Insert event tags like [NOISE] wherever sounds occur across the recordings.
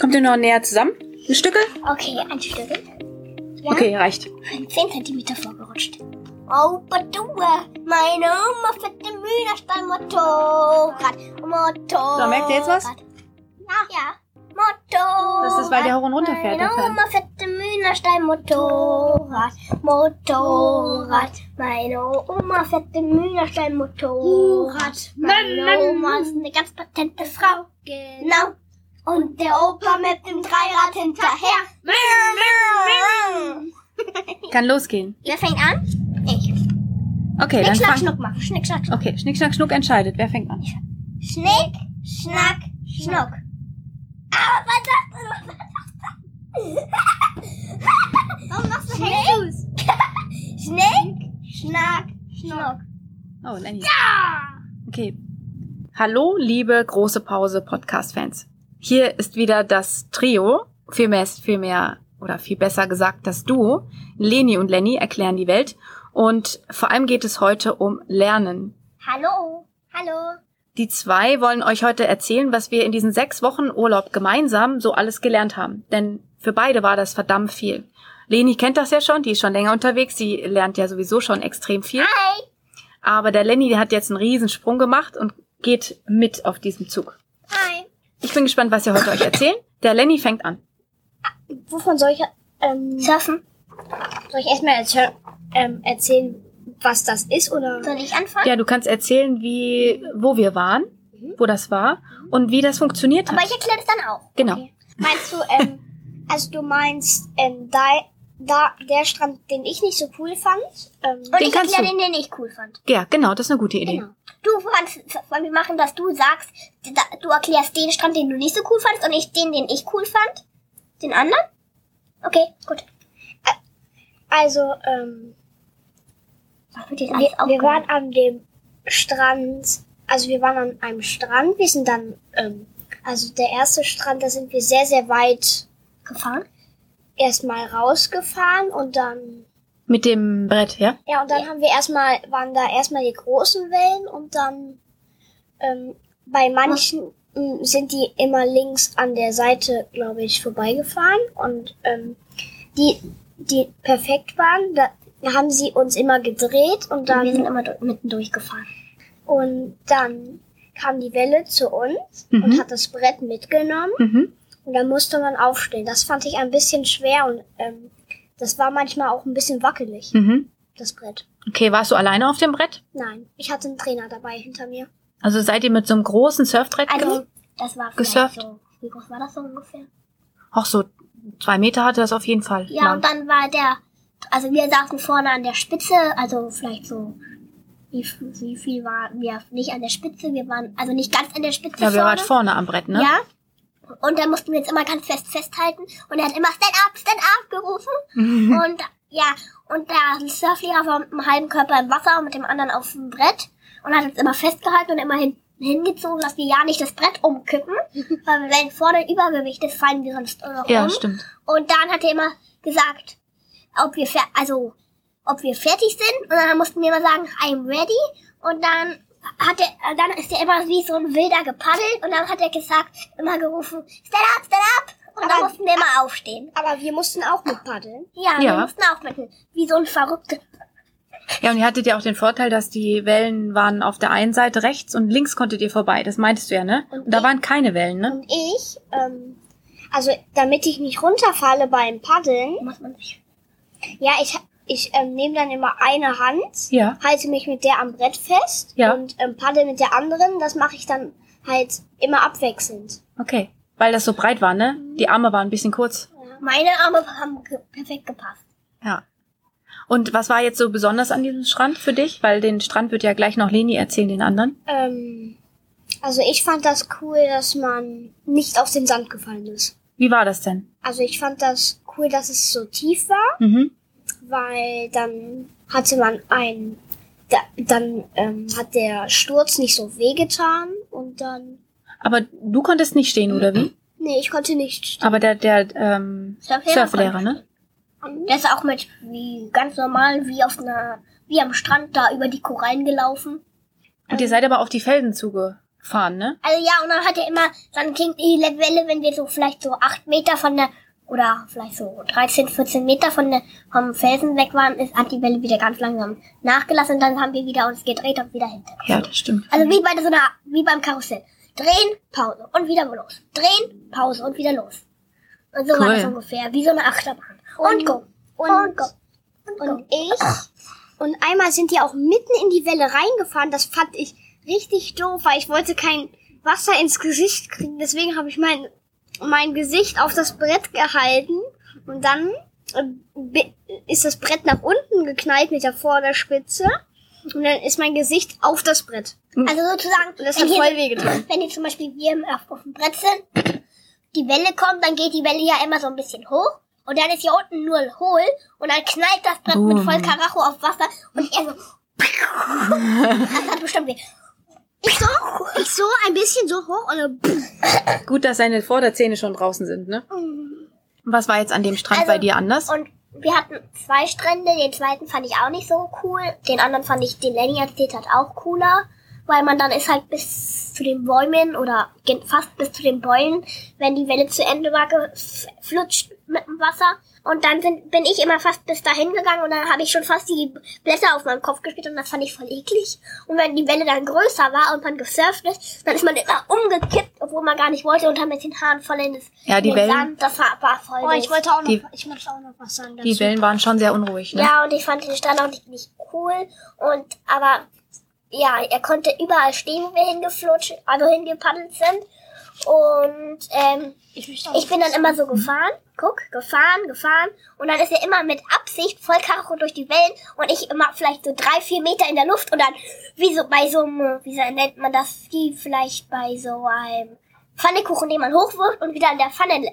Kommt ihr noch näher zusammen? Ein Stückel? Okay, ein Stück. Ja? Okay, reicht. 10 cm vorgerutscht. Oh, Badua, meine Oma fette Mühlerstall Motorrad. Motorrad. So, merkt ihr jetzt was? Ja. Ja. Motorrad. Das ist, weil der hoch und runter fährt, der Meine. Oma fette Mühlerstall Motorrad. Motorrad. Meine Oma fette Mühlerstall Motorrad. Meine Oma ist eine ganz patente Frau. Genau. Und der Opa mit dem Dreirad hinterher. [LAUGHS] Kann losgehen. Wer fängt an? Ich. Okay, Schnick, dann schnack, fang. schnuck machen. Schnick, schnack, schnuck. Okay, Schnick, Schnack, Schnuck entscheidet. Wer fängt an? Schnick, schnack, schnuck. Aber was sagst du? Warum machst du Schnick? Schnick, schnack, schnuck. Oh, Lenny. Okay. Hallo, liebe große Pause Podcast-Fans. Hier ist wieder das Trio, vielmehr, vielmehr oder viel besser gesagt das Duo. Leni und Lenny erklären die Welt. Und vor allem geht es heute um Lernen. Hallo, hallo. Die zwei wollen euch heute erzählen, was wir in diesen sechs Wochen Urlaub gemeinsam so alles gelernt haben. Denn für beide war das verdammt viel. Leni kennt das ja schon, die ist schon länger unterwegs, sie lernt ja sowieso schon extrem viel. Hi. Aber der Lenny, der hat jetzt einen Riesensprung gemacht und geht mit auf diesem Zug. Ich bin gespannt, was ihr heute euch erzählen. Der Lenny fängt an. Wovon soll ich ähm, Surfen. soll ich erstmal erzähl ähm, erzählen, was das ist oder? Soll ich anfangen? Ja, du kannst erzählen, wie, wo wir waren, wo das war und wie das funktioniert Aber hat. ich erkläre das dann auch. Genau. Okay. Meinst du, ähm, [LAUGHS] also du meinst, ähm, da, da der Strand, den ich nicht so cool fand? Ähm, Und Den ich kannst erkläre du. den, den ich cool fand. Ja, genau, das ist eine gute Idee. genau. Du fandst, wir machen, dass du sagst, du erklärst den Strand, den du nicht so cool fandst und ich den, den ich cool fand? Den anderen? Okay, gut. Also, ähm, wir, wir waren an dem Strand, also wir waren an einem Strand, wir sind dann, ähm, also der erste Strand, da sind wir sehr, sehr weit gefahren. erstmal rausgefahren und dann Mit dem Brett, ja? Ja, und dann haben wir erstmal, waren da erstmal die großen Wellen und dann ähm, bei manchen ähm, sind die immer links an der Seite, glaube ich, vorbeigefahren und ähm, die, die perfekt waren, da haben sie uns immer gedreht und Und wir dann sind immer do- mitten durchgefahren. und dann kam die Welle zu uns Mhm. und hat das Brett mitgenommen Mhm. und dann musste man aufstehen. Das fand ich ein bisschen schwer und ähm, das war manchmal auch ein bisschen wackelig, Mhm. das Brett. Okay, warst du alleine auf dem Brett? Nein, ich hatte einen Trainer dabei hinter mir. Also seid ihr mit so einem großen Surfbrett Also, das war Gesurft? so. Wie groß war das so ungefähr? Ach so, zwei Meter hatte das auf jeden Fall. Ja, lang. und dann war der, also wir saßen vorne an der Spitze, also vielleicht so, wie, wie viel waren wir nicht an der Spitze? Wir waren also nicht ganz an der Spitze ja, wir waren vorne am Brett, ne? Ja. Und da mussten wir jetzt immer ganz fest festhalten. Und er hat immer Stand up, Stand up gerufen. Mhm. Und ja, und der Surflehrer war mit einem halben Körper im Wasser und mit dem anderen auf dem Brett. Und hat uns immer festgehalten und immer hin, hingezogen, dass wir ja nicht das Brett umkippen. [LAUGHS] weil wenn vorne Übergewicht ist, fallen wir sonst Ja, um. stimmt. Und dann hat er immer gesagt, ob wir also ob wir fertig sind. Und dann mussten wir immer sagen, I'm ready. Und dann hat er, dann ist er immer wie so ein Wilder gepaddelt. Und dann hat er gesagt, immer gerufen, stand up, stand up. Und dann Aber- mussten wir immer aufstehen. Aber wir mussten auch mit paddeln. Ja, Ja. wir mussten auch mit, wie so ein Verrückter. Ja, und ihr hattet ja auch den Vorteil, dass die Wellen waren auf der einen Seite rechts und links konntet ihr vorbei. Das meintest du ja, ne? Und, Und da ich- waren keine Wellen, ne? Und ich, ähm, also damit ich nicht runterfalle beim Paddeln, Muss man sich. ja, ich, ich ähm, nehme dann immer eine Hand, Ja. halte mich mit der am Brett fest Ja. und ähm, paddel mit der anderen. Das mache ich dann halt immer abwechselnd. Okay. Weil das so breit war, ne? Die Arme waren ein bisschen kurz. Meine Arme haben ge perfekt gepasst. Ja. Und was war jetzt so besonders an diesem Strand für dich? Weil den Strand wird ja gleich noch Leni erzählen, den anderen. Ähm, also ich fand das cool, dass man nicht auf den Sand gefallen ist. Wie war das denn? Also ich fand das cool, dass es so tief war. Mhm. Weil dann hatte man ein, da, dann ähm, hat der Sturz nicht so wehgetan und dann, Aber du konntest nicht stehen, oder wie? nee, ich konnte nicht. Aber der, der ähm, Surflehrer Surflehrer, ne? Der ist auch mit wie ganz normal wie auf einer wie am Strand da über die Korallen gelaufen. Und ihr seid aber auf die Felsen zugefahren, fahren, ne? Also ja, und dann hat er immer, dann klingt die Welle, wenn wir so vielleicht so acht Meter von der, oder vielleicht so 13, 14 Meter von der, vom Felsen weg waren, ist, hat die Welle wieder ganz langsam nachgelassen und dann haben wir wieder uns gedreht und wieder hinter. Ja, das stimmt. Also wie bei so einer, wie beim Karussell. Drehen, Pause und wieder los. Drehen, Pause und wieder los. Und so war Cool. das ungefähr, wie so eine Achterbahn. Und, go. Und, Und go. Und go. und ich. Und einmal sind die auch mitten in die Welle reingefahren. Das fand ich richtig doof, weil ich wollte kein Wasser ins Gesicht kriegen. Deswegen habe ich mein, mein Gesicht auf das Brett gehalten. Und dann äh, ist das Brett nach unten geknallt mit der Vorderspitze. Und dann ist mein Gesicht auf das Brett. Also sozusagen, Und das wenn hat hier- voll wehgetan. wenn ihr zum Beispiel wir auf, auf dem Brett sind, die Welle kommt, dann geht die Welle ja immer so ein bisschen hoch und dann ist hier unten nur hohl und dann knallt das Brett mit Boom. voll Karacho auf Wasser und er so. [LAUGHS] [LAUGHS] das hat bestimmt weh. Ich so, ich so ein bisschen so hoch und dann Gut, dass seine Vorderzähne schon draußen sind, ne? Und Was war jetzt an dem Strand Also, bei dir anders? Und wir hatten zwei Strände, den zweiten fand ich auch nicht so cool. Den anderen fand ich, den Lenny erzählt hat, auch cooler. Weil man dann ist halt bis zu den Bäumen oder gen- fast bis zu den Bäumen, wenn die Welle zu Ende war, geflutscht mit dem Wasser. Und dann sind, bin ich immer fast bis dahin gegangen und dann habe ich schon fast die Blätter auf meinem Kopf gespielt und das fand ich voll eklig. Und wenn die Welle dann größer war und man gesurft ist, dann ist man immer umgekippt, obwohl man gar nicht wollte und hat mit den Haaren voll in das Ja, die Wellen- Sand. Das war, war voll Oh, ich wollte auch noch, Die- ich möchte auch noch was sagen dazu. Die Wellen waren schon sehr unruhig, ne? Ja, und ich fand den Strand auch nicht, nicht cool. Und aber ja, er konnte überall stehen, wo wir hingeflutscht, also hingepaddelt sind. Und ähm, ich, ich bin dann immer so gefahren, guck, gefahren, gefahren. Und dann ist er immer mit Absicht voll Karacho durch die Wellen und ich immer vielleicht so drei, vier Meter in der Luft und dann wie so bei so einem, wie so nennt man das, wie vielleicht bei so einem Pfannekuchen, den man hochwirft und wieder in der Pfanne äh,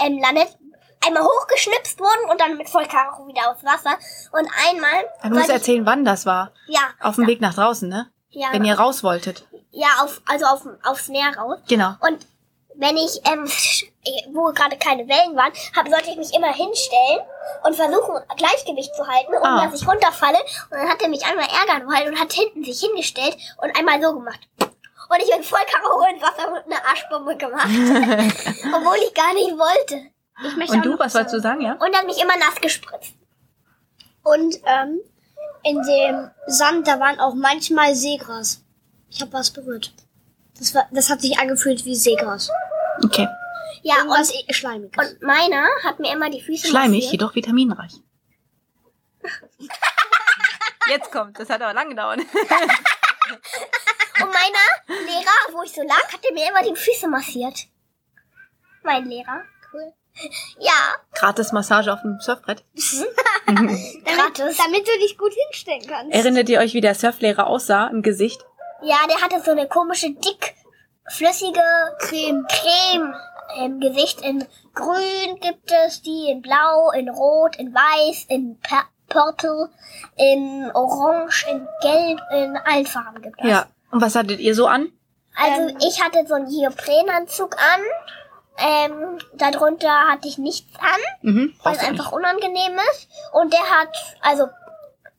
ähm, landet. Einmal hochgeschnipst wurden und dann mit voll Karacho wieder aufs Wasser. Und einmal. Du musst ich- erzählen, wann das war. Ja. Auf dem Weg nach draußen, ne? Ja, Wenn ihr raus wolltet. ja auf, also auf, aufs Meer raus. Genau. Und wenn ich, ähm, [LAUGHS] wo gerade keine Wellen waren, hab, sollte ich mich immer hinstellen und versuchen, Gleichgewicht zu halten, um Ah. dass ich runterfalle. Und dann hat er mich einmal ärgern wollen und hat hinten sich hingestellt und einmal so gemacht. Und ich bin voll Karo ins Wasser mit einer Arschbombe gemacht. [LAUGHS] [LAUGHS] obwohl ich gar nicht wollte. Ich möchte Und du, was wolltest du sagen, ja? Und hat mich immer nass gespritzt. Und ähm, in dem Sand, da waren auch manchmal Seegras. Ich habe was berührt. Das, war, das hat sich angefühlt wie Seegras. Okay. Ja, Irgendwas und, Schleimiges. und meiner hat mir immer die Füße Schleimig, massiert. jedoch vitaminreich. [LAUGHS] Jetzt kommt, das hat aber lang gedauert. Und meiner Lehrer, wo ich so lag, hat er mir immer die Füße massiert. Mein Lehrer. Cool. [LAUGHS] Ja, Gratis Massage auf dem Surfbrett. [LAUGHS] [LAUGHS] damit, gratis. damit du dich gut hinstellen kannst. Erinnert ihr euch, wie der Surflehrer aussah im Gesicht? Ja, der hatte so eine komische, dick, flüssige Creme, Creme im Gesicht. In grün gibt es die, in blau, in rot, in weiß, in per purple, in orange, in gelb, in allen Farben gibt es. Ja. Und was hattet ihr so an? Also Ähm. ich hatte so einen Neoprenanzug an. Ähm, darunter hatte ich nichts an. Mhm. weil es einfach unangenehm ist. Und der hat, also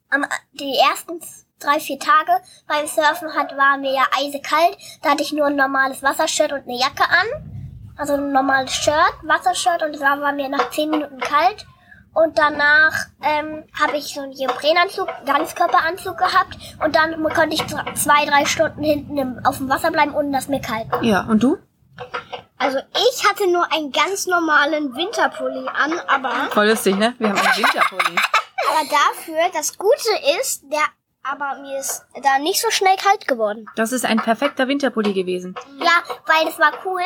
am, die ersten drei, vier Tage beim Surfen hat, war mir ja eisekalt. Da hatte ich nur ein normales Wassershirt und eine Jacke an. Also ein normales Shirt, Wassershirt und es war, war mir nach zehn Minuten kalt. Und danach ähm, habe ich so einen Neoprenanzug, Ganzkörperanzug gehabt. Und dann konnte ich zwei, drei Stunden hinten im, auf dem Wasser bleiben, ohne dass mir kalt war. Ja, und du? Also ich hatte nur einen ganz normalen Winterpulli an, aber, Voll lustig, ne? Wir haben einen Winterpulli. [LAUGHS] aber dafür, das Gute ist, der, aber mir ist da nicht so schnell kalt geworden. Das ist ein perfekter Winterpulli gewesen. Ja, weil das war cool.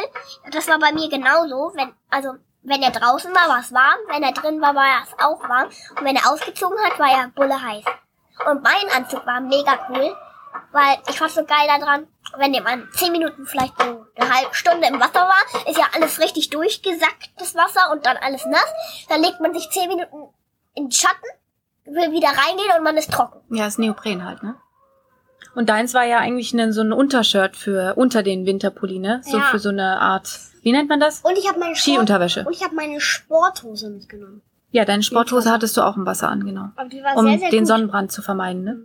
Das war bei mir genauso. Wenn, also, wenn er draußen war, war es warm. Wenn er drin war, war es auch warm. Und wenn er ausgezogen hat, war er bulle heiß. Und mein Anzug war mega cool. Weil ich fand so geil daran, wenn man zehn Minuten vielleicht so eine halbe Stunde im Wasser war, ist ja alles richtig durchgesackt, das Wasser, und dann alles nass. Dann legt man sich zehn Minuten in den Schatten, will wieder reingehen und man ist trocken. Ja, ist Neopren halt, ne? Und deins war ja eigentlich ne, so ein Untershirt für unter den Winterpulli, ne? So Ja. für so eine Art, wie nennt man das? Und ich habe meine Skiunterwäsche. und ich habe meine Sporthose mitgenommen. Ja, deine Sporthose hattest du auch im Wasser an, genau. Und die war Um sehr, sehr den gut. Sonnenbrand zu vermeiden, ne?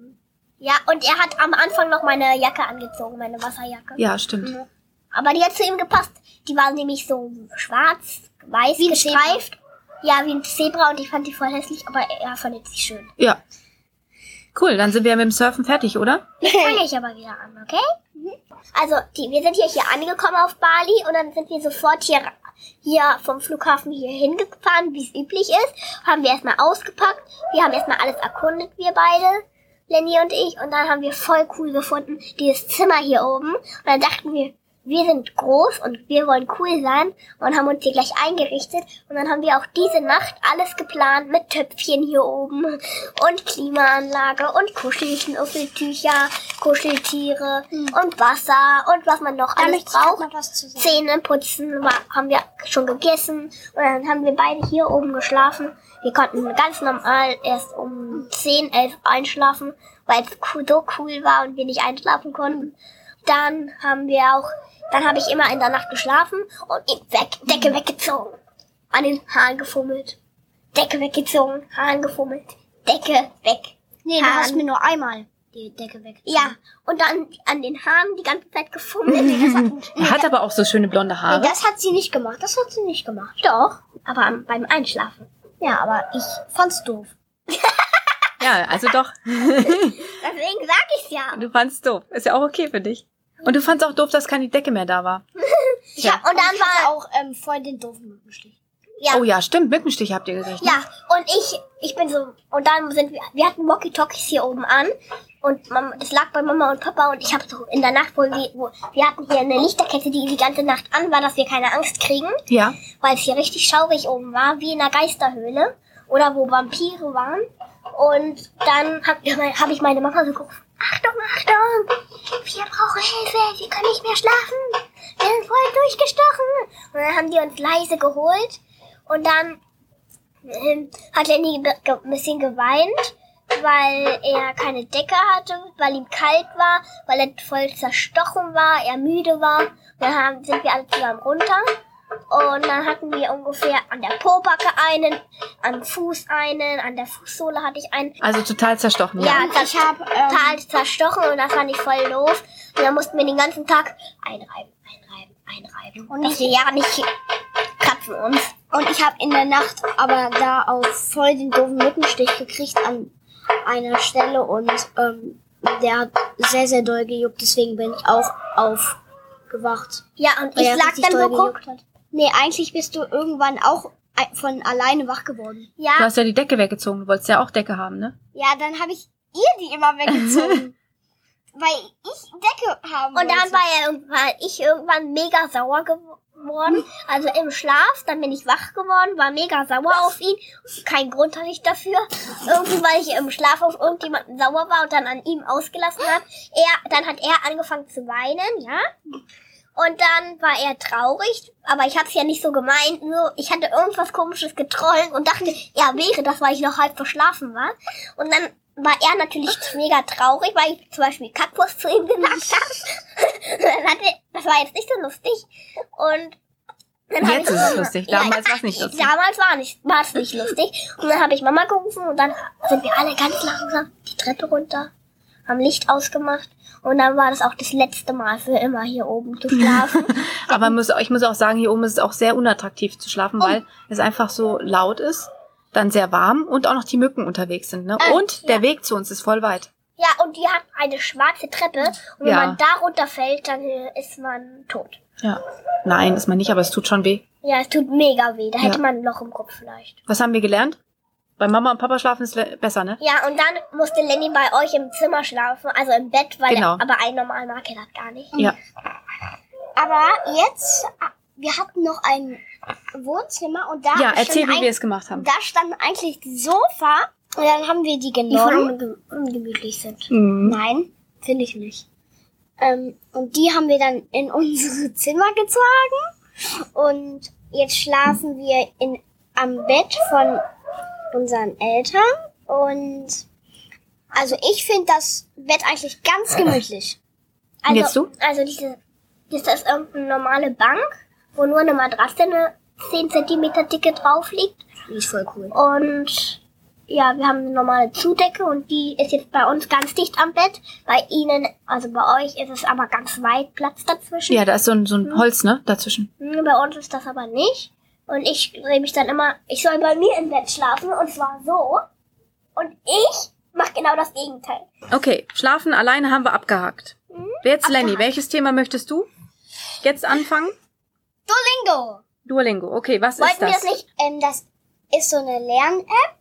Ja, und er hat am Anfang noch meine Jacke angezogen, meine Wasserjacke. Ja, stimmt. Mhm. Aber die hat zu ihm gepasst. Die war nämlich so schwarz, weiß Wie gestreift. Ja, wie ein Zebra und ich fand die voll hässlich, aber er fand sie schön. Ja. Cool, dann sind wir mit dem Surfen fertig, oder? [LAUGHS] Jetzt fange ich aber wieder an, okay? Also, die, wir sind hier, hier angekommen auf Bali und dann sind wir sofort hier, hier vom Flughafen hier hingefahren, wie es üblich ist. Haben wir erstmal ausgepackt. Wir haben erstmal alles erkundet, wir beide, Lenny und ich. Und dann haben wir voll cool gefunden, dieses Zimmer hier oben. Und dann dachten wir, wir sind groß und wir wollen cool sein und haben uns hier gleich eingerichtet. Und dann haben wir auch diese Nacht alles geplant mit Töpfchen hier oben und Klimaanlage und Kuscheltücher, Kuscheltiere und Wasser und was man noch Da alles braucht. Zähne putzen haben wir schon gegessen und dann haben wir beide hier oben geschlafen. Wir konnten ganz normal erst um 10, 11 einschlafen, weil es so cool war und wir nicht einschlafen konnten. Dann haben wir auch, dann habe ich immer in der Nacht geschlafen und weg, Decke weggezogen, an den Haaren gefummelt, Decke weggezogen, Haaren gefummelt, Decke weg. Nee, du hast mir nur einmal die Decke weg. Ja, und dann an den Haaren die ganze Zeit gefummelt. [LAUGHS] Er hat aber auch so schöne blonde Nee, Haare. das hat sie nicht gemacht. Das hat sie nicht gemacht. Doch, aber beim Einschlafen. Ja, aber ich fand's doof. Ja, also doch. [LAUGHS] Deswegen sag ich's ja. Du fandst doof. Ist ja auch okay für dich. Und du fandst auch doof, dass keine Decke mehr da war. [LAUGHS] Ja, und dann ich war auch ähm, voll den doofen Mückenstich. Ja, Oh ja, stimmt. Mückenstich habt ihr gekriegt. ne? ja, und ich, ich bin so, und dann sind wir, wir hatten Walkie-Talkies hier oben an und Mama, das lag bei Mama und Papa und ich habe so in der Nacht, wo wir, wo, wir hatten hier eine Lichterkette, die die ganze Nacht an war, dass wir keine Angst kriegen, Ja. weil es hier richtig schaurig oben war, wie in einer Geisterhöhle oder wo Vampire waren. Und dann habe hab ich meine Mama so gerufen, Achtung, Achtung, wir brauchen Hilfe, wir können nicht mehr schlafen, wir sind voll durchgestochen. Und dann haben die uns leise geholt und dann ähm, hat Lenny ein bisschen geweint, weil er keine Decke hatte, weil ihm kalt war, weil er voll zerstochen war, er müde war. Dann haben, sind wir alle zusammen runter. Und dann hatten wir ungefähr an der Pobacke einen, am Fuß einen, an der Fußsohle hatte ich einen. Also total zerstochen. Ja, Und ich hab, ähm, total zerstochen und das fand ich voll doof. Und dann mussten wir den ganzen Tag einreiben, einreiben, einreiben. Und dass wir ja nicht kratzen uns. Und ich habe in der Nacht aber da auch voll den doofen Mückenstich gekriegt an einer Stelle und ähm, der hat sehr, sehr doll gejuckt. Deswegen bin ich auch aufgewacht. Ja, und ich lag dann so gejuckt hat. Nee, eigentlich bist du irgendwann auch von alleine wach geworden. Ja, Du hast ja die Decke weggezogen. Du wolltest ja auch Decke haben, ne? Ja, dann habe ich ihr die immer weggezogen. [LAUGHS] weil ich Decke haben Und dann wollte. war er irgendwann, ich irgendwann mega sauer geworden. Also im Schlaf, dann bin ich wach geworden, war mega sauer auf ihn. Kein Grund hatte ich dafür. Irgendwie, weil ich im Schlaf auf irgendjemanden sauer war und dann an ihm ausgelassen habe. Er, dann hat er angefangen zu weinen, ja. Und dann war er traurig, aber ich habe es ja nicht so gemeint. Nur ich hatte irgendwas Komisches geträumt und dachte, er wäre das, weil ich noch halb verschlafen war. Und dann war er natürlich [LAUGHS] mega traurig, weil ich zum Beispiel Kaktus zu ihm gesagt [LAUGHS] habe. das war jetzt nicht so lustig. Und dann Jetzt ich ist es lustig. Damals war's nicht lustig. Damals war nicht, war es nicht lustig. Und dann habe ich Mama gerufen und dann sind wir alle ganz langsam die Treppe runter, haben Licht ausgemacht und dann war das auch das letzte Mal für immer hier oben zu schlafen. [LAUGHS] Aber muss, ich muss auch sagen, hier oben ist es auch sehr unattraktiv zu schlafen, Oh. weil es einfach so laut ist, dann sehr warm und auch noch die Mücken unterwegs sind. Ne? Äh, Und der Weg zu uns ist voll weit. ja, und die hat eine schwarze Treppe und wenn Ja. man da runterfällt, dann äh, ist man tot. Ja. Nein, ist man nicht, aber es tut schon weh. Ja, es tut mega weh. Da hätte Ja. man ein Loch im Kopf vielleicht. Was haben wir gelernt? Bei Mama und Papa schlafen ist besser, ne? Ja, und dann musste Lenny bei euch im Zimmer schlafen, also im Bett, weil Genau. er, aber ein normal mag er das gar nicht. Ja. Aber jetzt, äh, wir hatten noch ein Wohnzimmer und da Ja, erzähl, stand wie wir es gemacht haben. Da stand eigentlich das Sofa und dann haben wir die Die genommen. voll unge ungemütlich sind. Mhm. Nein, finde ich nicht. Ähm, und die haben wir dann in unsere [LAUGHS] Zimmer getragen und jetzt schlafen wir in, am Bett von unseren Eltern und also ich finde das Bett eigentlich ganz gemütlich. Also, Jetzt du? Also diese, das ist irgendeine normale Bank, wo nur eine Matratze eine 10 cm dicke drauf liegt. Die ist voll cool. Und ja, wir haben eine normale Zudecke und die ist jetzt bei uns ganz dicht am Bett. Bei Ihnen, also bei euch, ist es aber ganz weit Platz dazwischen. Ja, da ist so ein, so ein Holz, ne, dazwischen. Hm, Bei uns ist das aber nicht. Und ich drehe mich dann immer, ich soll bei mir im Bett schlafen und zwar so. Und ich mache genau das Gegenteil. Okay, schlafen alleine haben wir abgehakt. Jetzt Lenny, welches Thema möchtest du jetzt anfangen? Duolingo! Duolingo. Okay, was Wollten ist wir das? das nicht? Ähm, das ist so eine Lern-App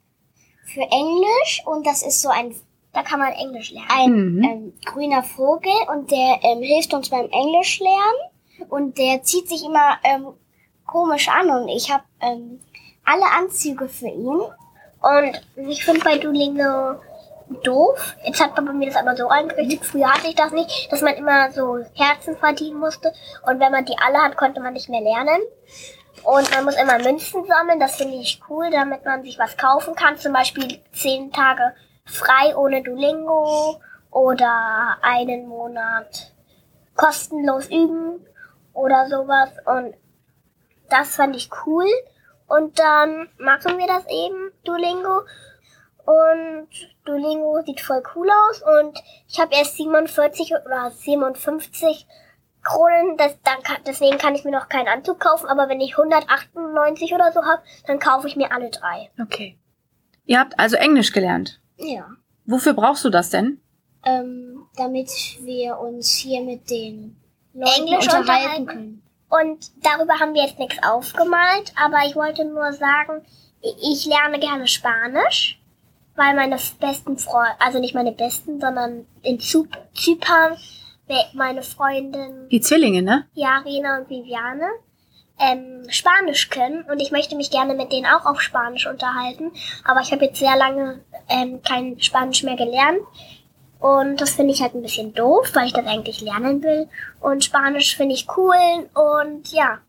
für Englisch und das ist so ein, Da kann man Englisch lernen. ein Mhm. ähm, grüner Vogel und der ähm, hilft uns beim Englisch lernen und der zieht sich immer ähm, komisch an und ich habe ähm, alle Anzüge für ihn. Und ich finde bei Duolingo doof. Jetzt hat bei mir das aber so eingerichtet. Früher hatte ich das nicht, dass man immer so Herzen verdienen musste. Und wenn man die alle hat, konnte man nicht mehr lernen. Und man muss immer Münzen sammeln. Das finde ich cool, damit man sich was kaufen kann. Zum Beispiel zehn Tage frei ohne Duolingo oder einen Monat kostenlos üben oder sowas. Und das fand ich cool. Und dann machen wir das eben, Duolingo. Und Duolingo sieht voll cool aus. Und ich habe erst 47 oder 57 Kronen. Das, dann kann, deswegen kann ich mir noch keinen Anzug kaufen. Aber wenn ich 198 oder so habe, dann kaufe ich mir alle drei. Okay. Ihr habt also Englisch gelernt. Ja. Wofür brauchst du das denn? Ähm, damit wir uns hier mit den Leuten Englisch unterhalten unterhalten. können. Und darüber haben wir jetzt nichts aufgemalt. Aber ich wollte nur sagen, ich lerne gerne Spanisch. Weil meine besten Freunde, also nicht meine besten, sondern in Zyp- Zypern, meine Freundin Die Zwillinge, ne? ja, Rena und Viviane, ähm, Spanisch können und ich möchte mich gerne mit denen auch auf Spanisch unterhalten. Aber ich habe jetzt sehr lange ähm, kein Spanisch mehr gelernt. Und das finde ich halt ein bisschen doof, weil ich das eigentlich lernen will. Und Spanisch finde ich cool und ja,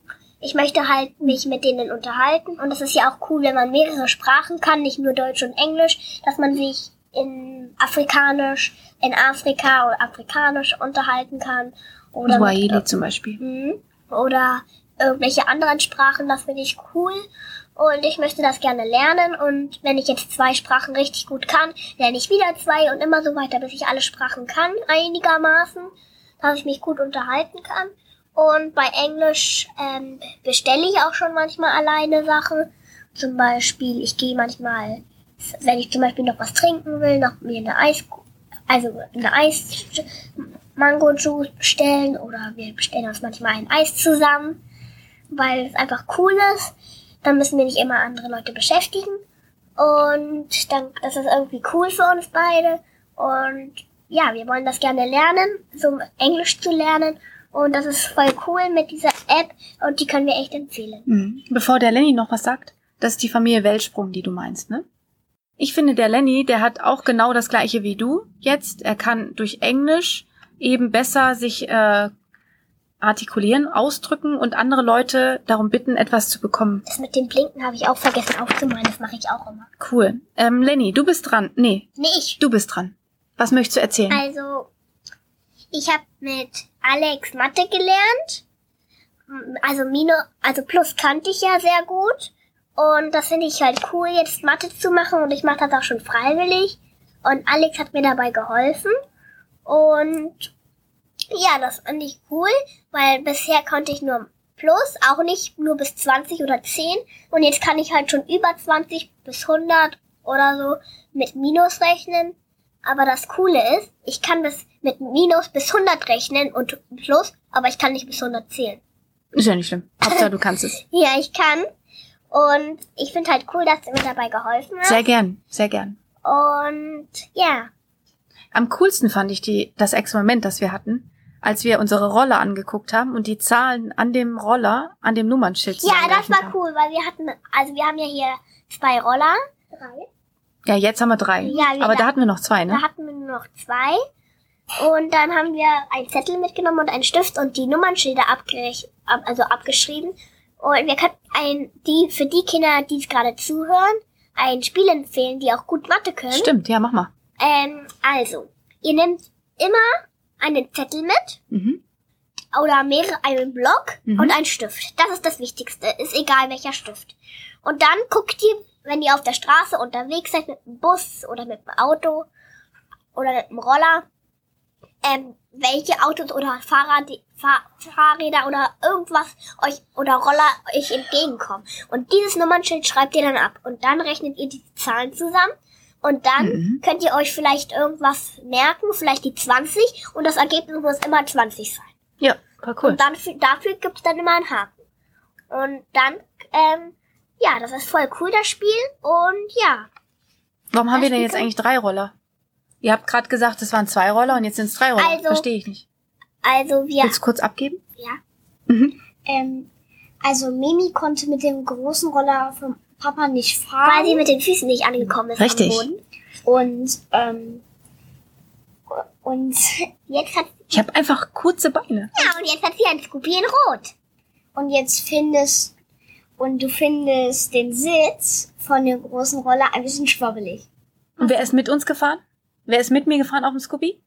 ich möchte halt mich mit denen unterhalten. Und es ist ja auch cool, wenn man mehrere Sprachen kann, nicht nur Deutsch und Englisch, dass man sich in Afrikanisch, in Afrika oder Afrikanisch unterhalten kann. Oder Swahili zum Beispiel. Mhm. Oder irgendwelche anderen Sprachen, das finde ich cool. Und ich möchte das gerne lernen. Und wenn ich jetzt zwei Sprachen richtig gut kann, lerne ich wieder zwei und immer so weiter, bis ich alle Sprachen kann, einigermaßen, dass ich mich gut unterhalten kann. Und bei Englisch ähm, bestelle ich auch schon manchmal alleine Sachen. Zum Beispiel, ich gehe manchmal, wenn ich zum Beispiel noch was trinken will, noch mir eine Eis, also eine Eis, Mango Juice bestellen oder wir bestellen uns manchmal ein Eis zusammen, weil es einfach cool ist. Dann müssen wir nicht immer andere Leute beschäftigen und dann das ist irgendwie cool für uns beide und ja, wir wollen das gerne lernen, so Englisch zu lernen und das ist voll cool mit dieser App und die können wir echt empfehlen. Mhm. Bevor der Lenny noch was sagt, das ist die Familie Weltsprung, die du meinst, ne? Ich finde, der Lenny, der hat auch genau das gleiche wie du jetzt. Er kann durch Englisch eben besser sich äh, artikulieren, ausdrücken und andere Leute darum bitten, etwas zu bekommen. Das mit dem Blinken habe ich auch vergessen aufzumalen, das mache ich auch immer. Cool. Ähm, Lenny, du bist dran. Nee, Nee, ich. du bist dran. Was möchtest du erzählen? Also, ich habe mit Alex Mathe gelernt. Also Mino, also Plus kannte ich ja sehr gut. Und das finde ich halt cool, jetzt Mathe zu machen. Und ich mache das auch schon freiwillig. Und Alex hat mir dabei geholfen. Und ja, das fand ich cool, weil bisher konnte ich nur Plus, auch nicht nur bis 20 oder 10. Und jetzt kann ich halt schon über 20 bis 100 oder so mit Minus rechnen. Aber das Coole ist, ich kann bis mit Minus bis 100 rechnen und Plus, aber ich kann nicht bis 100 zählen. Ist ja nicht schlimm. Hauptsache, du kannst es. [LAUGHS] Ja, ich kann. Und ich finde halt cool, dass du mir dabei geholfen hast. Sehr gern, sehr gern. Und ja, Am coolsten fand ich die, das Experiment, das wir hatten, als wir unsere Roller angeguckt haben und die Zahlen an dem Roller, an dem Nummernschild ja, das war haben. cool, weil wir hatten, also wir haben ja hier zwei Roller. Drei. Ja, jetzt haben wir drei. Ja, wir- Aber da hatten wir noch zwei, Da ne? hatten wir nur noch zwei. Und dann haben wir einen Zettel mitgenommen und einen Stift und die Nummernschilder abgerech ab, also abgeschrieben. Und wir können ein, die, für die Kinder, die es gerade zuhören, ein Spiel empfehlen, die auch gut Mathe können. Stimmt, ja, mach mal. Ähm, also, ihr nehmt immer einen Zettel mit Mhm. oder mehrere, einen Block Mhm. und einen Stift. Das ist das Wichtigste. Ist egal welcher Stift. Und dann guckt ihr wenn ihr auf der Straße unterwegs seid mit dem Bus oder mit dem Auto oder mit dem Roller, ähm, welche Autos oder Fahrrad, Fahr Fahrräder oder irgendwas euch oder Roller euch entgegenkommen. Und dieses Nummernschild schreibt ihr dann ab. Und dann rechnet ihr die Zahlen zusammen. Und dann Mhm. könnt ihr euch vielleicht irgendwas merken, vielleicht die 20. Und das Ergebnis muss immer 20 sein. Ja, voll cool. Und dann, für- dafür gibt's dann immer einen Haken. Und dann, ähm, ja, das ist voll cool, das Spiel. Und ja, Warum haben wir denn jetzt eigentlich drei Roller? Ihr habt gerade gesagt, es waren zwei Roller und jetzt sind es drei Roller. Also- Verstehe ich nicht. also wir, Willst du kurz abgeben? ja, Mhm. Ähm, also Mimi konnte mit dem großen Roller vom Papa nicht fahren. weil sie mit den Füßen nicht angekommen ist Richtig. am Boden. und ähm, und Jetzt hat, Ich habe einfach kurze Beine. ja, und jetzt hat sie ein Scoopy in Rot. und jetzt findest und du findest den Sitz von dem großen Roller ein bisschen schwabbelig. Und wer ist mit uns gefahren? Wer ist mit mir gefahren auf dem Scooby?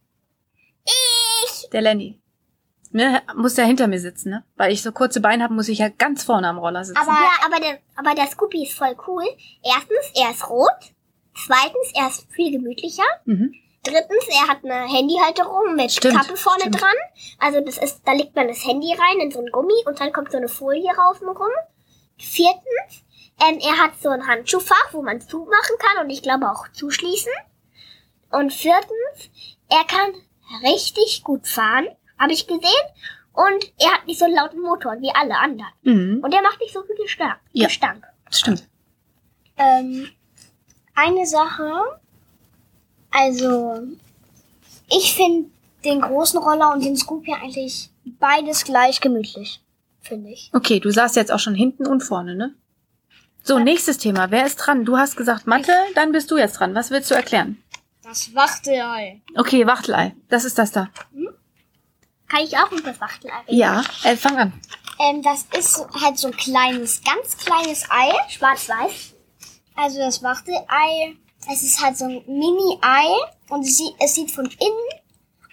Ich! Der Lenny. Ne, muss ja hinter mir sitzen, ne? Weil ich so kurze Beine habe, muss ich ja ganz vorne am Roller sitzen. Aber, ja, aber der, aber der Scoopy ist voll cool. Erstens, er ist rot. Zweitens, er ist viel gemütlicher. mhm. Drittens, er hat eine Handyhalterung mit Stimmt, Kappe vorne stimmt. dran. Also das ist, da legt man das Handy rein in so ein Gummi und dann kommt so eine Folie außen rum. Viertens, ähm, er hat so ein Handschuhfach, wo man zumachen kann und ich glaube auch zuschließen. Und viertens, er kann richtig gut fahren, habe ich gesehen. Und er hat nicht so einen lauten Motor wie alle anderen. Mhm. Und er macht nicht so viel Gestank. Ja. Gestank. Stimmt. Ähm, eine Sache, also ich finde den großen Roller und den Scoopy eigentlich beides gleich gemütlich, finde ich. Okay, du saßt jetzt auch schon hinten und vorne, ne? So, nächstes Thema. Wer ist dran? Du hast gesagt Mathe, dann bist du jetzt dran. Was willst du erklären? Das Wachtelei. Okay, Wachtelei. Das ist das da. Kann ich auch mit das Wachtelei reden? Ja, äh, fang an. Ähm, das ist halt so ein kleines, ganz kleines Ei. Schwarz-Weiß. Also das Wachtelei, es ist halt so ein Mini-Ei und es sieht, es sieht von innen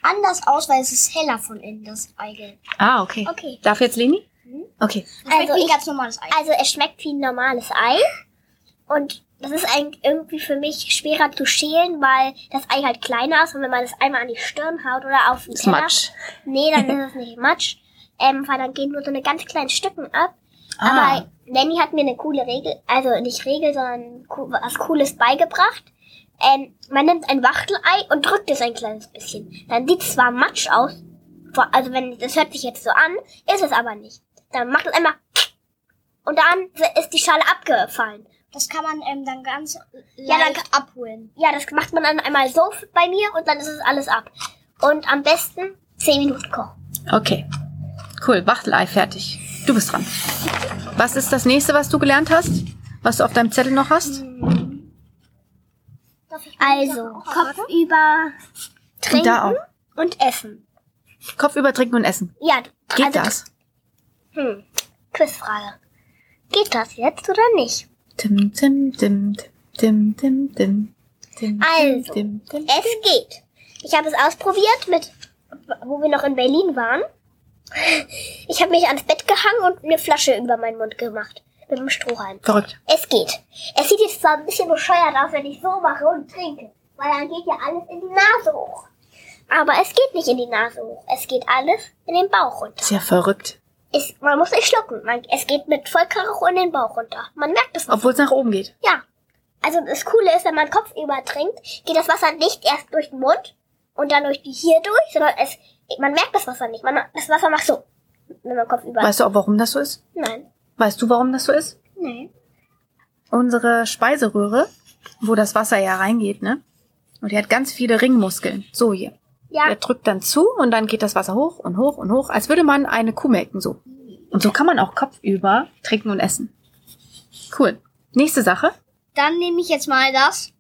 anders aus, weil es ist heller von innen, das Eigelb. Ah, okay. Okay. Darf jetzt Leni? Mhm. Okay. Also wie ein ich- ganz normales Ei. Also es schmeckt wie ein normales Ei. Und das ist eigentlich irgendwie für mich schwerer zu schälen, weil das Ei halt kleiner ist und wenn man das einmal an die Stirn haut oder auf den Teller. Matsch. Nee, dann [LAUGHS] ist es nicht Matsch. Ähm, weil dann gehen nur so eine ganz kleinen Stücken ab. Ah. Aber Lenny hat mir eine coole Regel, also nicht Regel, sondern was Cooles beigebracht. Ähm, man nimmt ein Wachtelei und drückt es ein kleines bisschen. Dann sieht es zwar matsch aus, also wenn das hört sich jetzt so an, ist es aber nicht. Dann macht es einmal und dann ist die Schale abgefallen. Das kann man ähm, dann ganz Ja, dann leicht abholen. Ja, das macht man dann einmal so bei mir und dann ist es alles ab. Und am besten 10 Minuten kochen. Okay. Cool, Wachtelei fertig. Du bist dran. Was ist das nächste, was du gelernt hast? Was du auf deinem Zettel noch hast? Also, Kopf über trinken da auch. und essen. Kopf über trinken und essen. Ja, Geht also, das? Hm, Quizfrage. Geht das jetzt oder nicht? Tim, tim, tim, tim, tim, tim, tim, Also, tim, tim. Es geht. Ich habe es ausprobiert mit, wo wir noch in Berlin waren. Ich habe mich ans Bett gehangen und eine Flasche über meinen Mund gemacht. Mit dem Strohhalm. Verrückt. Es geht. Es sieht jetzt zwar ein bisschen bescheuert aus, wenn ich so mache und trinke. Weil dann geht ja alles in die Nase hoch. Aber es geht nicht in die Nase hoch. Es geht alles in den Bauch runter. Ja verrückt. Es, man muss nicht schlucken. Man, es geht mit Vollkaracho in den Bauch runter. Man merkt es nicht. Obwohl es nach oben geht. Ja. Also das Coole ist, wenn man Kopf übertrinkt, geht das Wasser nicht erst durch den Mund und dann durch die hier durch, sondern es, man merkt das Wasser nicht. Man, das Wasser macht so, wenn man Kopf über. Weißt du auch, warum das so ist? Nein. Weißt du, warum das so ist? Nee. Unsere Speiseröhre, wo das Wasser ja reingeht, ne? Und die hat ganz viele Ringmuskeln. So hier. Ja. Der drückt dann zu und dann geht das Wasser hoch und hoch und hoch, als würde man eine Kuh melken, so. Und so kann man auch kopfüber trinken und essen. Cool. Nächste Sache. Dann nehme ich jetzt mal das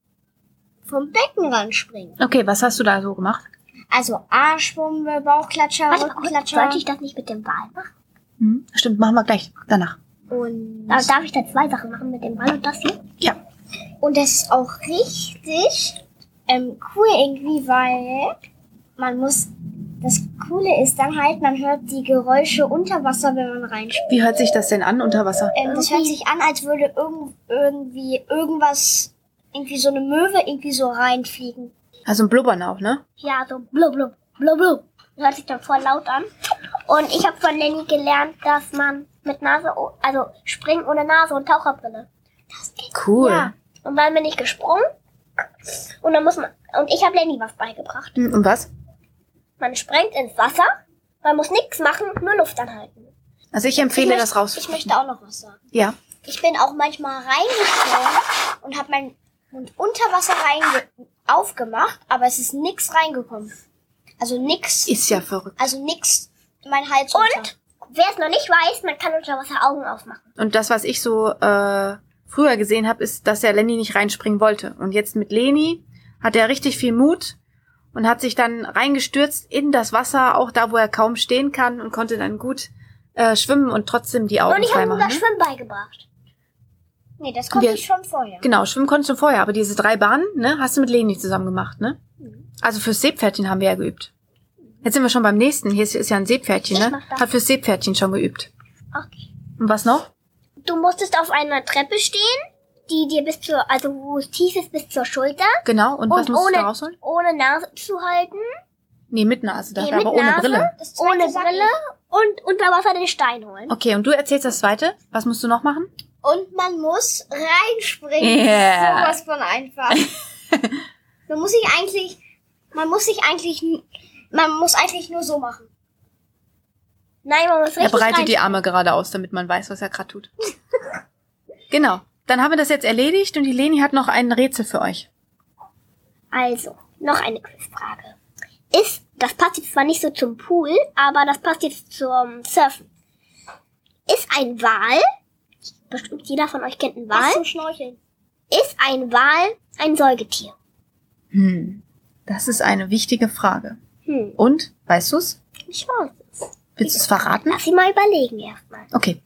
vom Beckenrand springen. Okay, was hast du da so gemacht? Also Arschwumpe, Bauchklatscher, Warte mal, Rückenklatscher sollte ich das nicht mit dem Ball machen? Hm? Stimmt, machen wir gleich danach. und Also darf ich da zwei Sachen machen mit dem Ball und das hier? Ja. Und das ist auch richtig ähm, cool irgendwie, weil man muss das Coole ist dann halt, man hört die Geräusche unter Wasser, wenn man reinspringt. Wie hört sich das denn an unter Wasser? Ähm, das hört sich an, als würde irgend, irgendwie irgendwas, irgendwie so eine Möwe irgendwie so reinfliegen. Also ein Blubbern auch, ne? Ja, so blub, blub, blub, blub. Das hört sich dann voll laut an. Und ich habe von Lenny gelernt, dass man mit Nase, also springen ohne Nase und Taucherbrille. Cool. Ja. Und dann bin ich gesprungen. Und dann muss man, und ich habe Lenny was beigebracht. Hm, Und was? Man springt ins Wasser, man muss nichts machen, nur Luft anhalten. Also ich empfehle ich das Ich rauszusprechen. möchte auch noch was sagen. Ja. Ich bin auch manchmal reingesprungen und habe meinen Mund unter Wasser reinge aufgemacht, aber es ist nix reingekommen. Also nix, Ist ja verrückt. also nix, mein Hals. Und wer es noch nicht weiß, man kann unter Wasser Augen aufmachen. Und das, was ich so äh, früher gesehen habe, ist, dass der Lenny nicht reinspringen wollte. Und jetzt mit Leni hat er richtig viel Mut und hat sich dann reingestürzt in das Wasser, auch da, wo er kaum stehen kann und konnte dann gut äh, schwimmen und trotzdem die Augen und ich habe ihm das? Schwimmen beigebracht. Nee, das konnte Wir- ich schon vorher. Genau, schwimmen konntest du vorher, aber diese drei Bahnen, ne, hast du mit Leni zusammen gemacht, ne? Also fürs Seepferdchen haben wir ja geübt. Jetzt sind wir schon beim nächsten. Hier ist, ist ja ein Seepferdchen, Ich ne? Hat fürs Seepferdchen schon geübt. Okay. Und was noch? Du musstest auf einer Treppe stehen, die dir bis zur, also wo es tief ist, bis zur Schulter. Genau. Und, was Und musst du da ohne, rausholen? ohne Nase zu halten, Nee, mit Nase, Nee, dafür, mit aber ohne Nase. Brille. Ohne Brille und unter Wasser den Stein holen. Okay, und du erzählst das zweite. Was musst du noch machen? Und man muss reinspringen. Yeah. Sowas von einfach. [LAUGHS] man muss sich eigentlich, man muss sich eigentlich, man muss eigentlich nur so machen. Nein, man muss Er richtig breitet rein. die Arme gerade aus, damit man weiß, was er gerade tut. genau. Dann haben wir das jetzt erledigt und die Leni hat noch ein Rätsel für euch. Also, noch eine Quizfrage. Ist, das passt jetzt zwar nicht so zum Pool, aber das passt jetzt zum Surfen. Ist ein Wal, bestimmt jeder von euch kennt einen Was Wal, zum Schnorcheln. ist ein Wal ein Säugetier? Hm. Das ist eine wichtige Frage. Hm, Und, weißt du's? ich weiß es. Willst du es verraten? Lass sie mal überlegen erstmal. Okay.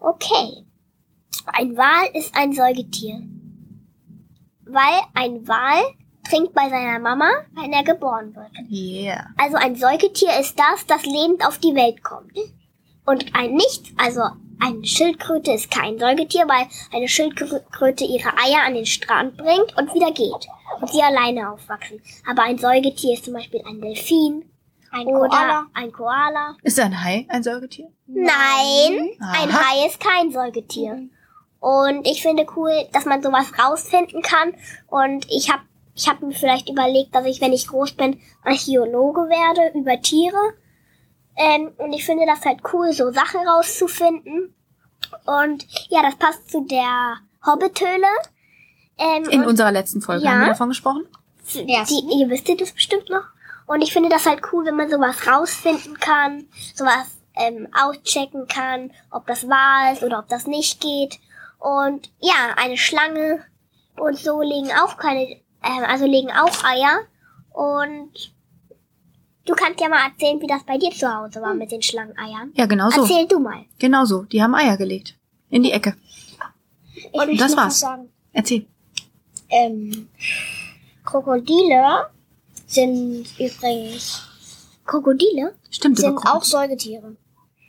Okay. Ein Wal ist ein Säugetier. Weil ein Wal trinkt bei seiner Mama, wenn er geboren wird. Yeah. Also ein Säugetier ist das, das lebend auf die Welt kommt. Und ein Nicht, also eine Schildkröte ist kein Säugetier, weil eine Schildkröte ihre Eier an den Strand bringt und wieder geht. Und sie alleine aufwachsen. Aber ein Säugetier ist zum Beispiel ein Delfin Ein oder Koala. ein Koala. Ist ein Hai ein Säugetier? Nein, ein Aha. Hai ist kein Säugetier. Und ich finde cool, dass man sowas rausfinden kann. Und ich habe ich hab mir vielleicht überlegt, dass ich, wenn ich groß bin, Archäologe werde über Tiere. Ähm, und ich finde das halt cool, so Sachen rauszufinden. Und ja, das passt zu der Hobbithöhle. Ähm, In unserer letzten Folge Ja. haben wir davon gesprochen. die, ihr wüsstet das bestimmt noch. Und ich finde das halt cool, wenn man sowas rausfinden kann, sowas ähm, auschecken kann, ob das wahr ist oder ob das nicht geht. Und ja, eine Schlange und so legen auch keine, ähm, also legen auch Eier. Und du kannst ja mal erzählen, wie das bei dir zu Hause war mit den Schlangeneiern. Ja, genau so. Erzähl du mal. Genau so. Die haben Eier gelegt. In die Ecke. Ich möchte das war's. sagen. Erzähl. Ähm, Krokodile sind übrigens Krokodile? Stimmt, sind auch Säugetiere.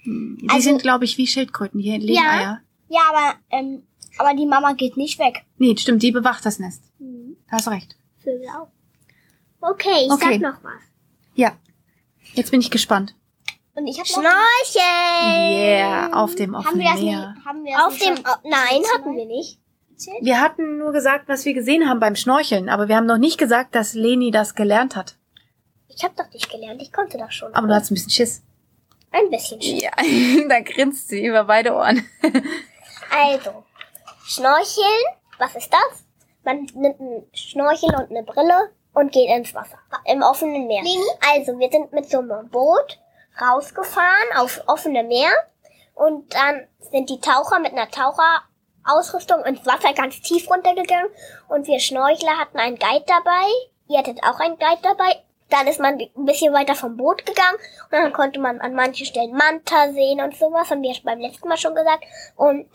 Die also- sind, glaube ich, wie Schildkröten. Die legen Ja. Eier. Ja, aber ähm, aber die Mama geht nicht weg. Nee, stimmt. Die bewacht das Nest. Da hast du recht. Vögel auch. Okay, ich Okay. sag noch was. Ja. Jetzt bin ich gespannt. Und ich habe Schnorcheln! Yeah. Auf dem haben offenen wir das Meer. nicht, haben wir das Auf nicht dem, schon oh, nein, hatten Mal wir nicht. erzählt? Wir hatten nur gesagt, was wir gesehen haben beim Schnorcheln, aber wir haben noch nicht gesagt, dass Leni das gelernt hat. Ich habe doch nicht gelernt, ich konnte das schon. Aber du hattest ein bisschen Schiss. Ein bisschen. Ja, [LAUGHS] da grinst sie über beide Ohren. Also, Schnorcheln, was ist das? Man nimmt einen Schnorchel und eine Brille und geht ins Wasser. Im offenen Meer. Also, wir sind mit so einem Boot rausgefahren auf offene Meer und dann sind die Taucher mit einer Taucherausrüstung ins Wasser ganz tief runtergegangen und wir Schnorchler hatten einen Guide dabei. Ihr hattet auch einen Guide dabei. Dann ist man ein bisschen weiter vom Boot gegangen und dann konnte man an manchen Stellen Manta sehen und sowas, haben wir beim letzten Mal schon gesagt. Und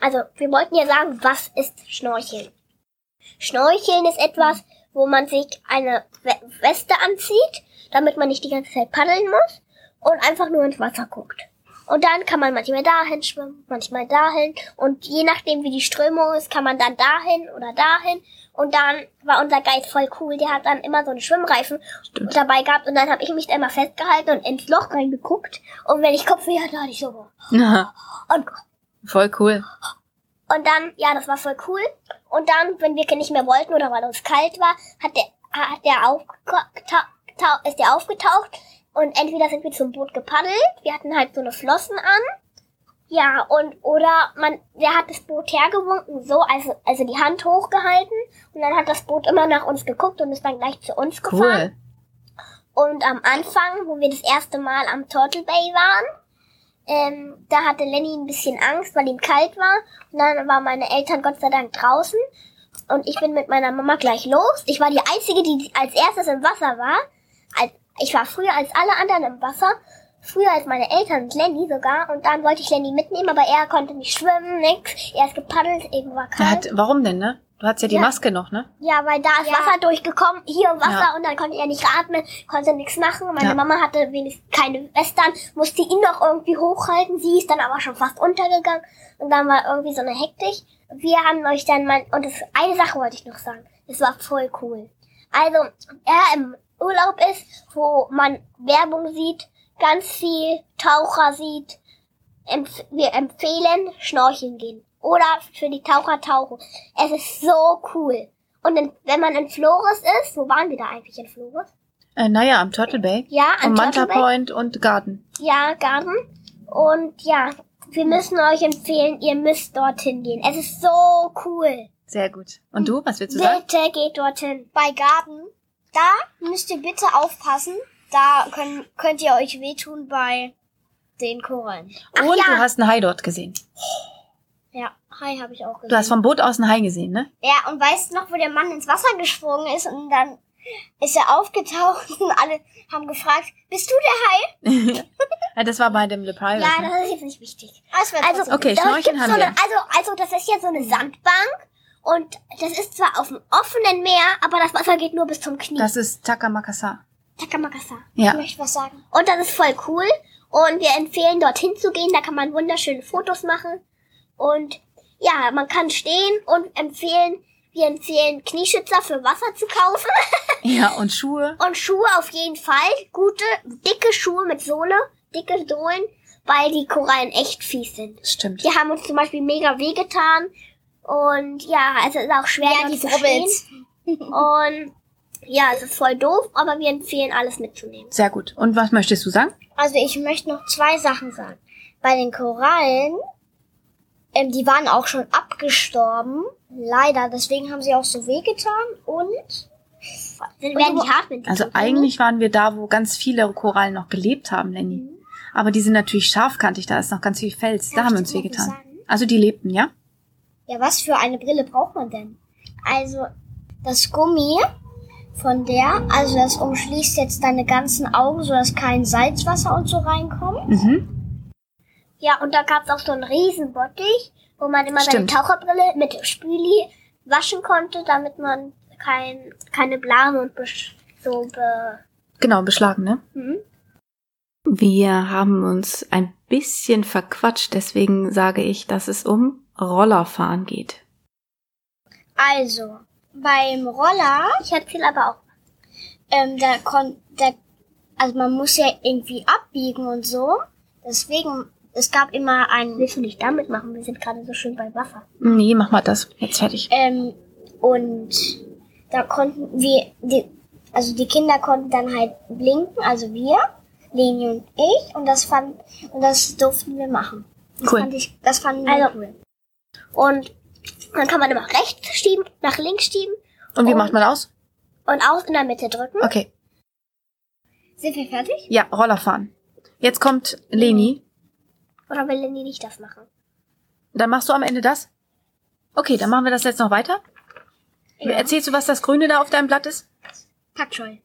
also wir wollten ja sagen, was ist Schnorcheln? Schnorcheln ist etwas, wo man sich eine We- Weste anzieht, damit man nicht die ganze Zeit paddeln muss und einfach nur ins Wasser guckt. Und dann kann man manchmal dahin schwimmen, manchmal dahin. Und je nachdem, wie die Strömung ist, kann man dann dahin oder dahin. Und dann war unser Guide voll cool. Der hat dann immer so einen Schwimmreifen Stimmt. dabei gehabt. Und dann habe ich mich da immer festgehalten und ins Loch reingeguckt. Und wenn ich Kopfweh hatte, hatte ich so. Und, Voll cool. und dann, ja, das war voll cool. Und dann, wenn wir nicht mehr wollten oder weil uns kalt war, hat der, hat der aufgetaucht, ist der aufgetaucht. Und entweder sind wir zum Boot gepaddelt. Wir hatten halt so eine Flossen an. Ja, und, oder man, der hat das Boot hergewunken, so, also, also die Hand hochgehalten. Und dann hat das Boot immer nach uns geguckt und ist dann gleich zu uns gefahren. Cool. Und am Anfang, wo wir das erste Mal am Turtle Bay waren, ähm, da hatte Lenny ein bisschen Angst, weil ihm kalt war. Und dann waren meine Eltern Gott sei Dank draußen. Und ich bin mit meiner Mama gleich los. Ich war die Einzige, die als erstes im Wasser war. Ich war früher als alle anderen im Wasser. Früher als meine Eltern und Lenny sogar. Und dann wollte ich Lenny mitnehmen, aber er konnte nicht schwimmen, nix. Er ist gepaddelt, irgendwo war kalt. hat, warum denn, ne? Du hattest ja die Ja. Maske noch, ne? Ja, weil da ist Ja. Wasser durchgekommen, hier Wasser Ja. und dann konnte er nicht atmen, konnte nichts machen. Meine Ja. Mama hatte wenigstens keine Western, musste ihn noch irgendwie hochhalten. Sie ist dann aber schon fast untergegangen und dann war irgendwie so eine Hektik. Wir haben euch dann mal, und das, eine Sache wollte ich noch sagen, das war voll cool. Also, er im Urlaub ist, wo man Werbung sieht, ganz viel Taucher sieht, empf wir empfehlen, schnorcheln gehen. Oder für die Taucher tauchen. Es ist so cool. Und in, wenn man in Flores ist, wo waren wir da eigentlich in Flores? Äh, naja, am Turtle Bay. Ja, Und Manta Turtle Bay. Point und Garden. Ja, Garten. Und ja, wir müssen euch empfehlen, ihr müsst dorthin gehen. Es ist so cool. Sehr gut. Und du, was willst du sagen? Bitte geht dorthin. Bei Garten, da müsst ihr bitte aufpassen. Da können, könnt ihr euch wehtun bei den Korallen. Ach und ja. du hast einen Hai dort gesehen. Ja, Hai habe ich auch gesehen. Du hast vom Boot aus einen Hai gesehen, ne? Ja, und weißt du noch, wo der Mann ins Wasser gesprungen ist und dann ist er aufgetaucht [LAUGHS] und alle haben gefragt, bist du der Hai? [LAUGHS] ja, das war bei dem Le Pirate. Ja, ne? das ist jetzt nicht wichtig. Also, trotzdem- Okay, Schnorcheln haben so eine, also, also, das ist ja so eine Sandbank. Und das ist zwar auf dem offenen Meer, aber das Wasser geht nur bis zum Knie. Das ist Takamakasa. Takamakasa. Ja. Ich möchte was sagen. Und das ist voll cool. Und wir empfehlen, dorthin zu gehen. Da kann man wunderschöne Fotos machen. Und ja, man kann stehen und empfehlen, wir empfehlen Knieschützer für Wasser zu kaufen. [LAUGHS] Ja, und Schuhe. und Schuhe auf jeden Fall. Gute, dicke Schuhe mit Sohle, dicke Sohlen, weil die Korallen echt fies sind. Stimmt. Die haben uns zum Beispiel mega wehgetan. Und ja, also es ist auch schwer, Ja, die zu Frubbels. stehen. Und ja, es ist voll doof, aber wir empfehlen, alles mitzunehmen. Sehr gut. Und was möchtest du sagen? Also ich möchte noch zwei Sachen sagen. Bei den Korallen, ähm, die waren auch schon abgestorben. Leider, deswegen haben sie auch so wehgetan. Und Dann werden die hart mit Also eigentlich waren wir da, wo ganz viele Korallen noch gelebt haben, Lenny. Aber die sind natürlich scharfkantig, da ist noch ganz viel Fels. Da Darf haben wir uns wehgetan. Also die lebten, ja? ja, was für eine Brille braucht man denn? Also das Gummi von der, also das umschließt jetzt deine ganzen Augen, sodass kein Salzwasser und so reinkommt. Mhm. Ja, und da gab's auch so einen riesen Bottich, wo man immer Stimmt. seine Taucherbrille mit Spüli waschen konnte, damit man kein, keine Blasen und besch- so be Genau, beschlagen, ne? hm? Wir haben uns ein bisschen verquatscht, deswegen sage ich, dass es um Rollerfahren geht. Also, beim Roller Ich erzähle aber auch. ähm, da kon, da, also man muss ja irgendwie abbiegen und so. Deswegen, es gab immer einen, Willst du nicht damit machen? Wir sind gerade so schön bei Wasser. Nee, mach mal das. Jetzt fertig. ähm, und da konnten wir, die, also die Kinder konnten dann halt blinken, also wir, Leni und ich, und das fand, und das durften wir machen. Das Cool. fand ich, das fanden wir Also- cool. Und dann kann man immer rechts schieben, nach links schieben Und wie und- macht man aus? und aus in der Mitte drücken. Okay. Sind wir fertig? Ja, Rollerfahren. Jetzt kommt Leni. Oder will Lenny nicht das machen? Dann machst du am Ende das? Okay, dann machen wir das jetzt noch weiter. Erzählst du, was das Grüne da auf deinem Blatt ist? Packscheu.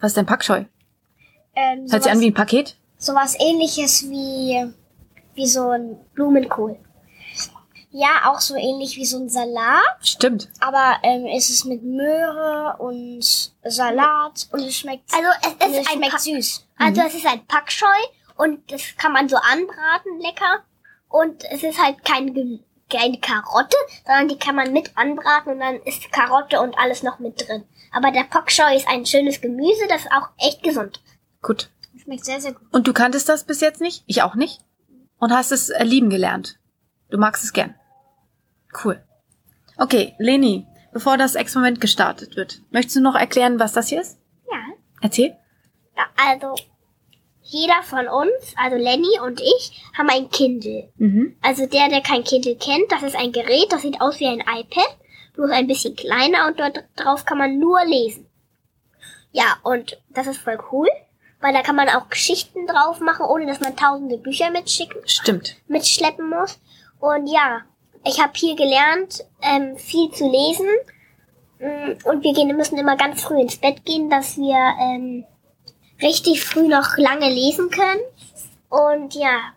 Was ist denn Packscheu? Ähm, Hört sich an wie ein Paket? sowas ähnliches wie, wie so ein Blumenkohl. Ja, auch so ähnlich wie so ein Salat. Stimmt. Aber ähm, es ist mit Möhre und Salat und es schmeckt, Also es ist es ein schmeckt Pack, süß. also es ist ein Packscheu und das kann man so anbraten, lecker. Und es ist halt kein, Gem- keine Karotte, sondern die kann man mit anbraten und dann ist Karotte und alles noch mit drin. Aber der Packscheu ist ein schönes Gemüse, das ist auch echt gesund. Gut. Schmeckt sehr, sehr gut. Und du kanntest das bis jetzt nicht? Ich auch nicht. Und hast es äh, lieben gelernt. Du magst es gern. Cool. Okay, Leni, bevor das Experiment gestartet wird, möchtest du noch erklären, was das hier ist? Ja. Erzähl. Ja, also jeder von uns, also Lenny und ich, haben ein Kindle. Mhm. Also der, der kein Kindle kennt, das ist ein Gerät, das sieht aus wie ein iPad, bloß ein bisschen kleiner und dort drauf kann man nur lesen. Ja, und das ist voll cool, weil da kann man auch Geschichten drauf machen, ohne dass man tausende Bücher mitschicken, Stimmt. mitschleppen muss. Und ja, ich habe hier gelernt, ähm, viel zu lesen. Mm, Und wir gehen, müssen immer ganz früh ins Bett gehen, dass wir ähm, richtig früh noch lange lesen können. Und ja,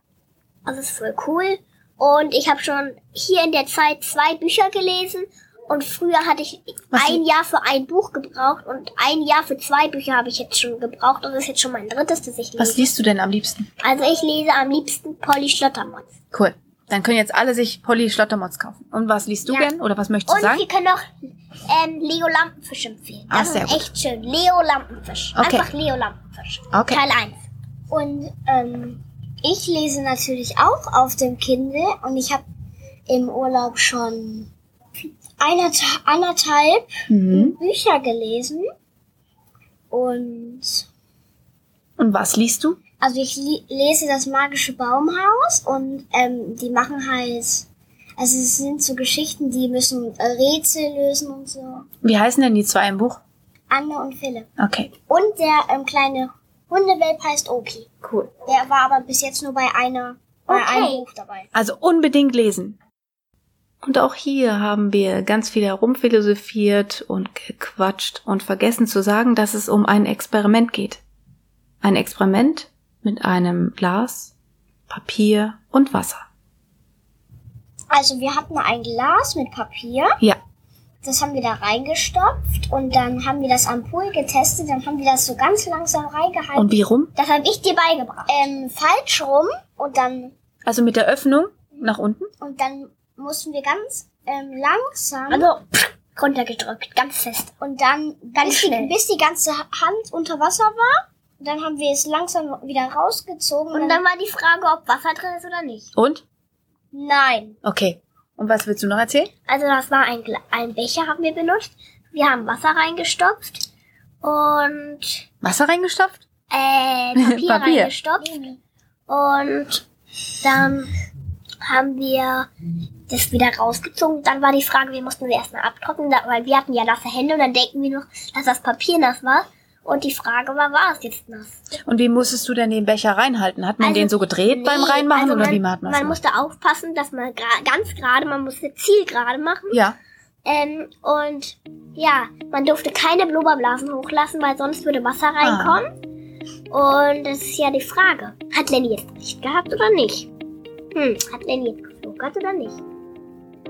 das ist voll cool. Und ich habe schon hier in der Zeit zwei Bücher gelesen. Und früher hatte ich Was ein Jahr für ein Buch gebraucht und ein Jahr für zwei Bücher habe ich jetzt schon gebraucht. Und das ist jetzt schon mein drittes, das ich Was lese. liest du denn am liebsten? Also ich lese am liebsten Polly Schlottermotz. Cool. Dann können jetzt alle sich Polly Schlottermotz kaufen. Und was liest du Ja. gern? Oder was möchtest du Und sagen? wir können noch ähm, Leo Lampenfisch empfehlen. Das sehr ist gut. echt schön. Leo Lampenfisch. Okay. Einfach Leo Lampenfisch. Okay. Teil 1. Und ähm, ich lese natürlich auch auf dem Kindle und ich habe im Urlaub schon anderthalb Mhm. Bücher gelesen. Und Und was liest du? Also ich lese das magische Baumhaus und ähm, die machen halt, also es sind so Geschichten, die müssen äh, Rätsel lösen und so. Wie heißen denn die zwei im Buch? Anne und Philipp. Okay. Und der ähm, kleine Hundewelp heißt Oki. Cool. Der war aber bis jetzt nur bei einer, bei Okay. einem Buch dabei. Also unbedingt lesen. Und auch hier haben wir ganz viel herumphilosophiert und gequatscht und vergessen zu sagen, dass es um ein Experiment geht. Ein Experiment mit einem Glas, Papier und Wasser. Also wir hatten ein Glas mit Papier, Ja, das haben wir da reingestopft und dann haben wir das am Pool getestet, dann haben wir das so ganz langsam reingehalten. und wie rum? Das habe ich dir beigebracht. ähm, falsch rum und dann Also mit der Öffnung nach unten? und dann mussten wir ganz ähm, langsam Also pff, runtergedrückt, ganz fest. und dann Ganz bis die, schnell. bis die ganze Hand unter Wasser war. Und dann haben wir es langsam wieder rausgezogen Und dann war die Frage, ob Wasser drin ist oder nicht. Und? nein. Okay. Und was willst du noch erzählen? Also das war ein, ein Becher, haben wir benutzt. Wir haben Wasser reingestopft und Wasser reingestopft? äh, [LAUGHS] Papier, Papier. reingestopft. Und dann haben wir das wieder rausgezogen. Dann war die Frage, wir mussten sie erstmal abtrocknen, weil wir hatten ja nasse Hände und dann denken wir noch, dass das Papier nass war. Und die Frage war, war es jetzt nass? Und wie musstest du denn den Becher reinhalten? Hat man Also, den so gedreht beim Nee, Reinmachen also oder man, wie macht man? Man musste aufpassen, dass man ganz gerade, man musste zielgerade machen. Ja. Ähm, und ja, man durfte keine Blubberblasen hochlassen, weil sonst würde Wasser reinkommen. Und das ist ja die Frage. Hat Lenny jetzt recht gehabt oder nicht? Hm, hat Lenny jetzt geflunkert oder nicht?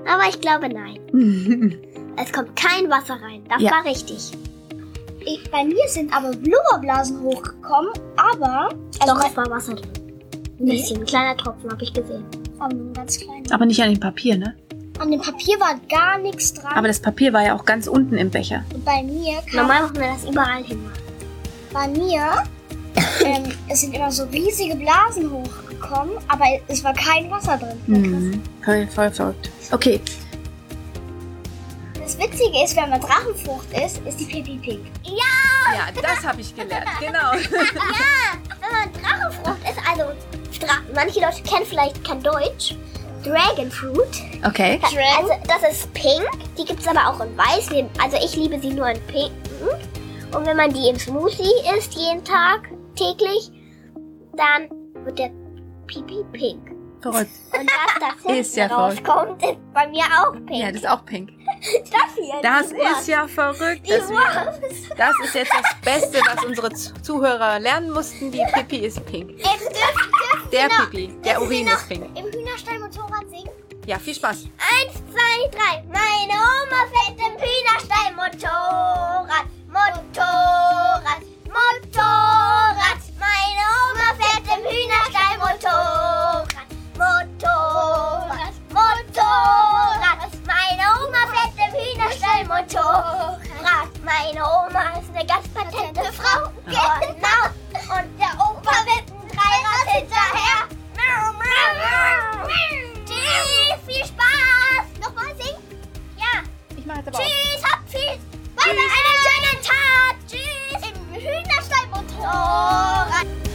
Aber ich glaube nein. [LAUGHS] Es kommt kein Wasser rein. Das Ja. war richtig. Ich, bei mir sind aber Blubberblasen hochgekommen, aber also Doch, es war Wasser drin. Ein Nee. bisschen, ein kleiner Tropfen habe ich gesehen. ähm, ganz klein. Aber nicht an dem Papier, ne? An dem Papier war gar nichts dran. Aber das Papier war ja auch ganz unten im Becher. Und bei mir kam Normal muss man das überall hin. bei mir, [LAUGHS] ähm, es sind immer so riesige Blasen hochgekommen, aber es war kein Wasser drin. Mhm. Voll, voll verrückt. Okay. Das Witzige ist, wenn man Drachenfrucht isst, ist die Pipi pink. Ja, das habe ich gelernt. [LAUGHS] Genau. Wenn man Drachenfrucht ist, also Dra manche Leute kennen vielleicht kein Deutsch. Dragon Fruit. Okay. Also das ist pink. Die gibt es aber auch in weiß. Also ich liebe sie nur in pink. Und wenn man die im Smoothie isst, jeden Tag, täglich, dann wird der Pipi pink. Verrückt. Und das, das [LAUGHS] Ist ja hinten rauskommt, ist bei mir auch pink. Ja, das ist auch pink. Das ist ja verrückt. Wir, das ist jetzt das Beste, was unsere Zuhörer lernen mussten. Die Pippi ist pink. Der Pipi, der Urin ist pink. Im Hühnerstall Motorrad singen? Ja, viel Spaß. Eins, zwei, drei. Meine Oma fährt im Hühnerstall Motorrad. Motorrad, Motorrad. Meine Oma fährt im Hühnerstall Motorrad. Motorrad. Meine Oma ist eine ganz patente Frau. Genau. Und der Opa mit einem Dreirad hinterher. Tschüss, viel Spaß. Nochmal singen? Ja. Ich mache jetzt aber Tschüss, hab viel Spaß. Tschüss. Einen schönen Tag. Tschüss. Im Hühnerstall Motorrad.